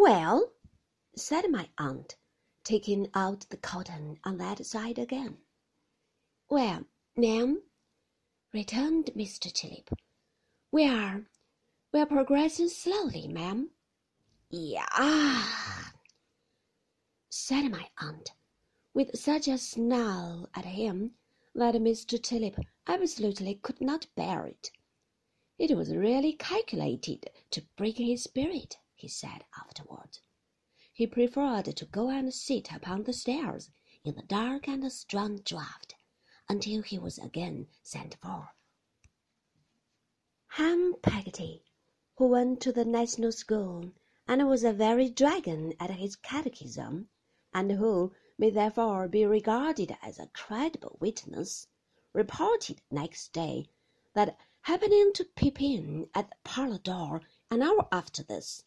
Well, said my aunt, taking out the cotton on that side again. Well, ma'am, returned Mr. Chillip, we are we are progressing slowly, ma'am. Yeah, said my aunt, with such a snarl at him that Mr. Chillip absolutely could not bear it. It was really calculated to break his spirit, he said afterward. He preferred to go and sit upon the stairs in the dark and strong draught until he was again sent for. Ham Peggotty, who went to the National School and was a very dragon at his catechism, and who may therefore be regarded as a credible witness, reported next day that happening to peep in at the parlour door an hour after this,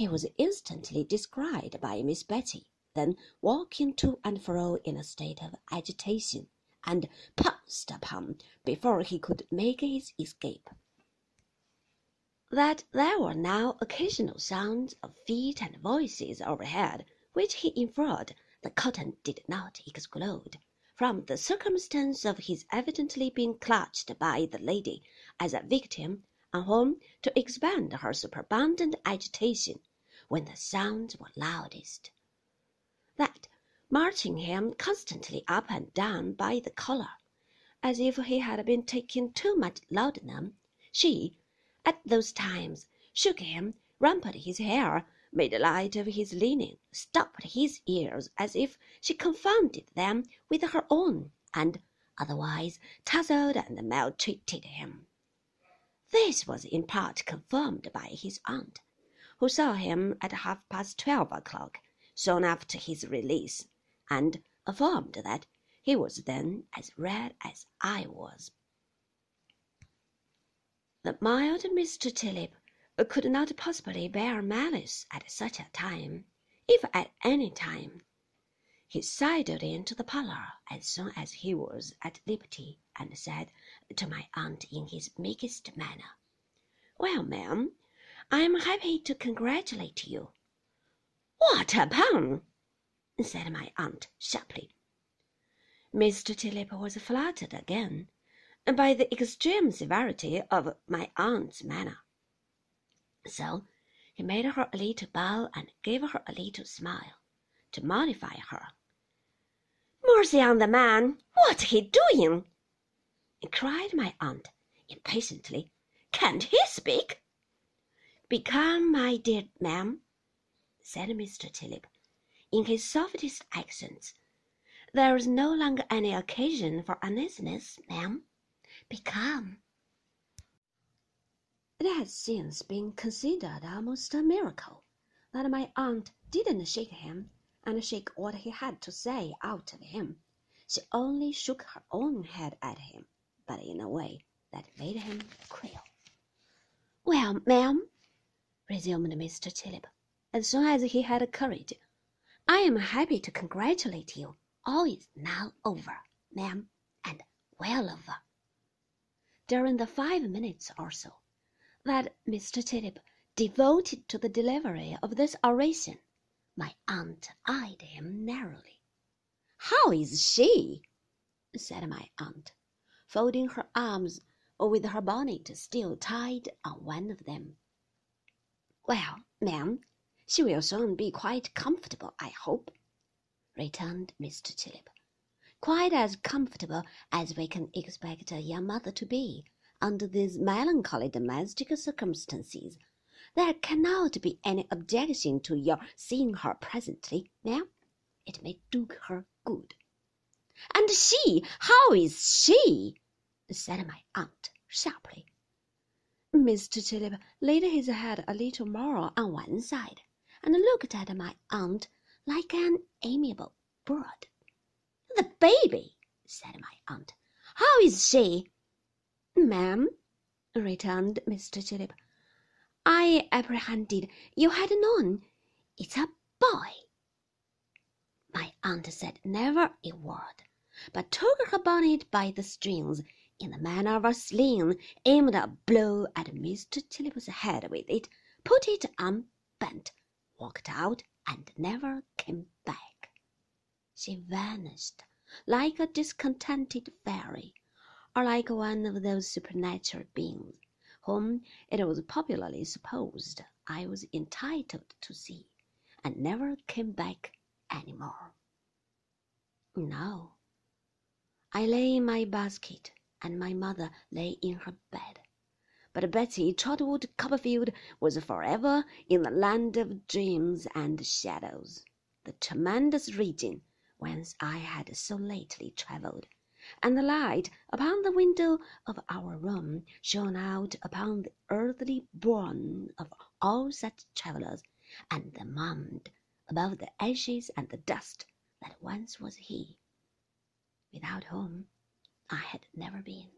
he was instantly descried by Miss Betsey, then walking to and fro in a state of agitation, and pounced upon before he could make his escape. That there were now occasional sounds of feet and voices overhead, which he inferred the cotton did not exclude from the circumstance of his evidently being clutched by the lady as a victim on whom to expend her superabundant agitation when the sounds were loudest. That marching him constantly up and down by the collar, as if he had been taking too much laudanum, she, at those times, shook him, rumpled his hair, made light of his linen, stopped his ears as if she confounded them with her own, and otherwise tousled and maltreated him. This was in part confirmed by his aunt, who saw him at half past twelve o'clock, soon after his release, and affirmed that he was then as red as I was. The mild Mr. Chillip could not possibly bear malice at such a time, if at any time. He sidled into the parlour as soon as he was at liberty, and said to my aunt in his meekest manner, "Well, ma'am, I am happy to congratulate you." "What a upon?" said my aunt sharply. Mr. Chillip was flattered again by the extreme severity of my aunt's manner. So he made her a little bow and gave her a little smile, to mollify her. "Mercy on the man! What's he doing?" Cried my aunt impatiently. "Can't he speak?" "Be calm, my dear ma'am," said Mr. Chillip, in his softest accents. "There is no longer any occasion for uneasiness, ma'am. Be calm." It has since been considered almost a miracle that my aunt didn't shake him and shake what he had to say out of him. She only shook her own head at him, but in a way that made him quail. "Well, ma'am," resumed Mr. Chillip, as soon as he had courage, "I am happy to congratulate you. All is now over, ma'am, and well over." During the five minutes or so that Mr. Chillip devoted to the delivery of this oration, my aunt eyed him narrowly. "How is she?" said my aunt, folding her arms or with her bonnet still tied on one of them. "Well, ma'am, she will soon be quite comfortable, I hope," returned Mr. Chillip. "Quite as comfortable as we can expect a young mother to be under these melancholy domestic circumstances. There cannot be any objection to your seeing her presently, ma'am. It may do her good." "And she, how is she?" said my aunt sharply. Mr. Chillip laid his head a little more on one side, and looked at my aunt like an amiable bird. "The baby!" said my aunt. "How is she?" "Ma'am," returned Mr. Chillip, "I apprehended you had known. It's a boy." My aunt said never a word, but took her bonnet by the strings in the manner of a sling, aimed a blow at Mr. Chillip's head with it, put it on, bent, walked out and never came back. She vanished like a discontented fairy, or like one of those supernatural beings whom it was popularly supposed I was entitled to see, and never came back any more. No, I lay in my basket, and my mother lay in her bed. But Betsey Trotwood Copperfield was forever in the land of dreams and shadows, the tremendous region whence I had so lately travelled, and the light upon the window of our room shone out upon the earthly bourne of all such travellers, and moaned above the ashes and the dust that once was he, without whom I had never been.